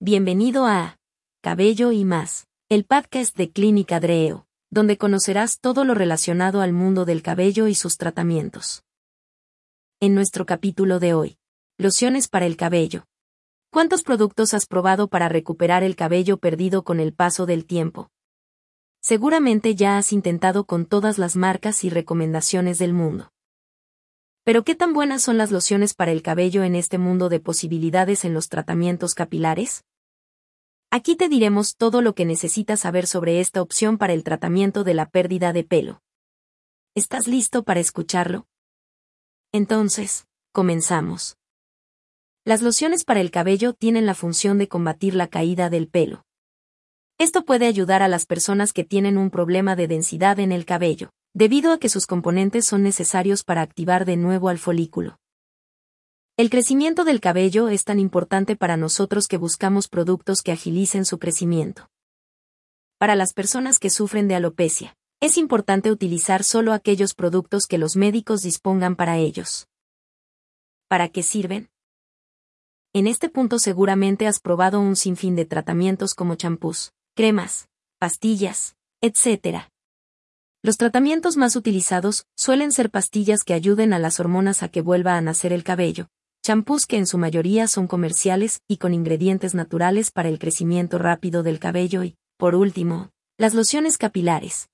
Bienvenido a Cabello y más, el podcast de Clínica Dreo, donde conocerás todo lo relacionado al mundo del cabello y sus tratamientos. En nuestro capítulo de hoy, lociones para el cabello. ¿Cuántos productos has probado para recuperar el cabello perdido con el paso del tiempo? Seguramente ya has intentado con todas las marcas y recomendaciones del mundo. Pero ¿qué tan buenas son las lociones para el cabello en este mundo de posibilidades en los tratamientos capilares? Aquí te diremos todo lo que necesitas saber sobre esta opción para el tratamiento de la pérdida de pelo. ¿Estás listo para escucharlo? Entonces, comenzamos. Las lociones para el cabello tienen la función de combatir la caída del pelo. Esto puede ayudar a las personas que tienen un problema de densidad en el cabello, debido a que sus componentes son necesarios para activar de nuevo al folículo. El crecimiento del cabello es tan importante para nosotros que buscamos productos que agilicen su crecimiento. Para las personas que sufren de alopecia, es importante utilizar solo aquellos productos que los médicos dispongan para ellos. ¿Para qué sirven? En este punto seguramente has probado un sinfín de tratamientos como champús, cremas, pastillas, etc. Los tratamientos más utilizados suelen ser pastillas que ayuden a las hormonas a que vuelva a nacer el cabello, champús que en su mayoría son comerciales y con ingredientes naturales para el crecimiento rápido del cabello y, por último, las lociones capilares.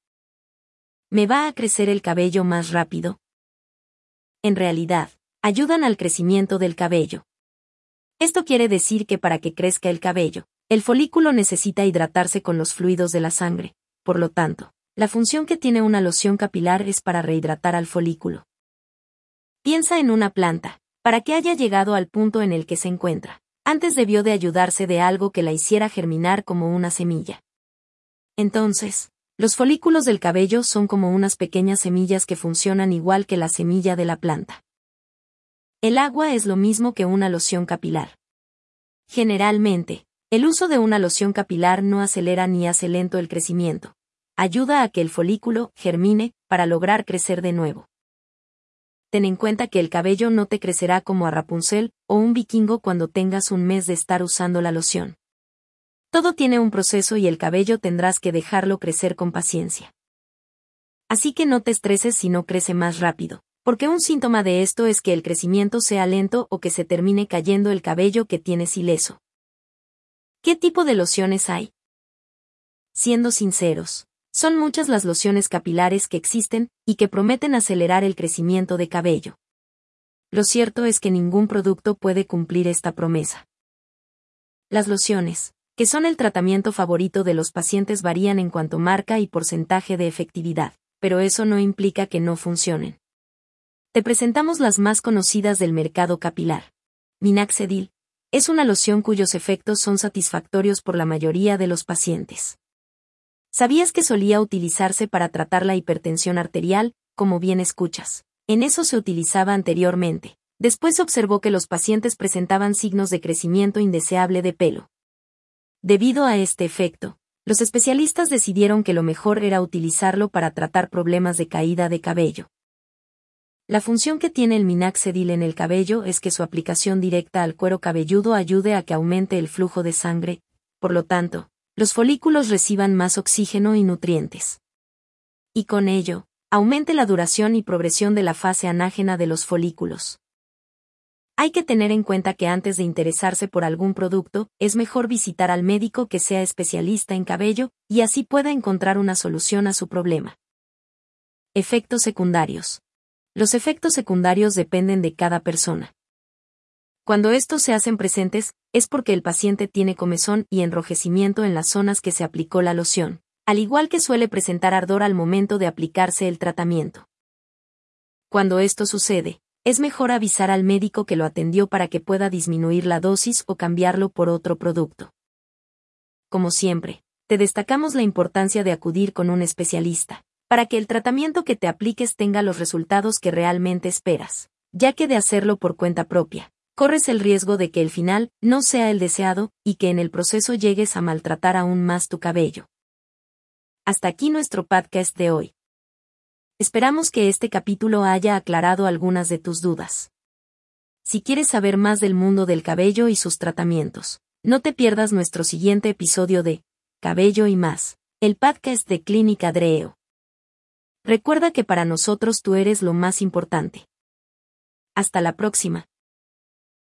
¿Me va a crecer el cabello más rápido? En realidad, ayudan al crecimiento del cabello. Esto quiere decir que para que crezca el cabello, el folículo necesita hidratarse con los fluidos de la sangre, por lo tanto, la función que tiene una loción capilar es para rehidratar al folículo. Piensa en una planta, para que haya llegado al punto en el que se encuentra. Antes debió de ayudarse de algo que la hiciera germinar como una semilla. Entonces, los folículos del cabello son como unas pequeñas semillas que funcionan igual que la semilla de la planta. El agua es lo mismo que una loción capilar. Generalmente, el uso de una loción capilar no acelera ni hace lento el crecimiento. Ayuda a que el folículo germine para lograr crecer de nuevo ten en cuenta que el cabello no te crecerá como a Rapunzel o un vikingo cuando tengas un mes de estar usando la loción. Todo tiene un proceso y el cabello tendrás que dejarlo crecer con paciencia. Así que no te estreses si no crece más rápido, porque un síntoma de esto es que el crecimiento sea lento o que se termine cayendo el cabello que tienes ileso. ¿Qué tipo de lociones hay? Siendo sinceros, son muchas las lociones capilares que existen y que prometen acelerar el crecimiento de cabello. Lo cierto es que ningún producto puede cumplir esta promesa. Las lociones, que son el tratamiento favorito de los pacientes, varían en cuanto marca y porcentaje de efectividad, pero eso no implica que no funcionen. Te presentamos las más conocidas del mercado capilar. Minaxedil es una loción cuyos efectos son satisfactorios por la mayoría de los pacientes. ¿Sabías que solía utilizarse para tratar la hipertensión arterial, como bien escuchas? En eso se utilizaba anteriormente. Después se observó que los pacientes presentaban signos de crecimiento indeseable de pelo. Debido a este efecto, los especialistas decidieron que lo mejor era utilizarlo para tratar problemas de caída de cabello. La función que tiene el minaxedil en el cabello es que su aplicación directa al cuero cabelludo ayude a que aumente el flujo de sangre, por lo tanto, los folículos reciban más oxígeno y nutrientes. Y con ello, aumente la duración y progresión de la fase anágena de los folículos. Hay que tener en cuenta que antes de interesarse por algún producto, es mejor visitar al médico que sea especialista en cabello, y así pueda encontrar una solución a su problema. Efectos secundarios. Los efectos secundarios dependen de cada persona. Cuando estos se hacen presentes, es porque el paciente tiene comezón y enrojecimiento en las zonas que se aplicó la loción, al igual que suele presentar ardor al momento de aplicarse el tratamiento. Cuando esto sucede, es mejor avisar al médico que lo atendió para que pueda disminuir la dosis o cambiarlo por otro producto. Como siempre, te destacamos la importancia de acudir con un especialista, para que el tratamiento que te apliques tenga los resultados que realmente esperas, ya que de hacerlo por cuenta propia, corres el riesgo de que el final no sea el deseado y que en el proceso llegues a maltratar aún más tu cabello. Hasta aquí nuestro podcast de hoy. Esperamos que este capítulo haya aclarado algunas de tus dudas. Si quieres saber más del mundo del cabello y sus tratamientos, No te pierdas nuestro siguiente episodio de Cabello y más, el podcast de Clínica Dreo. Recuerda que para nosotros tú eres lo más importante. Hasta la próxima.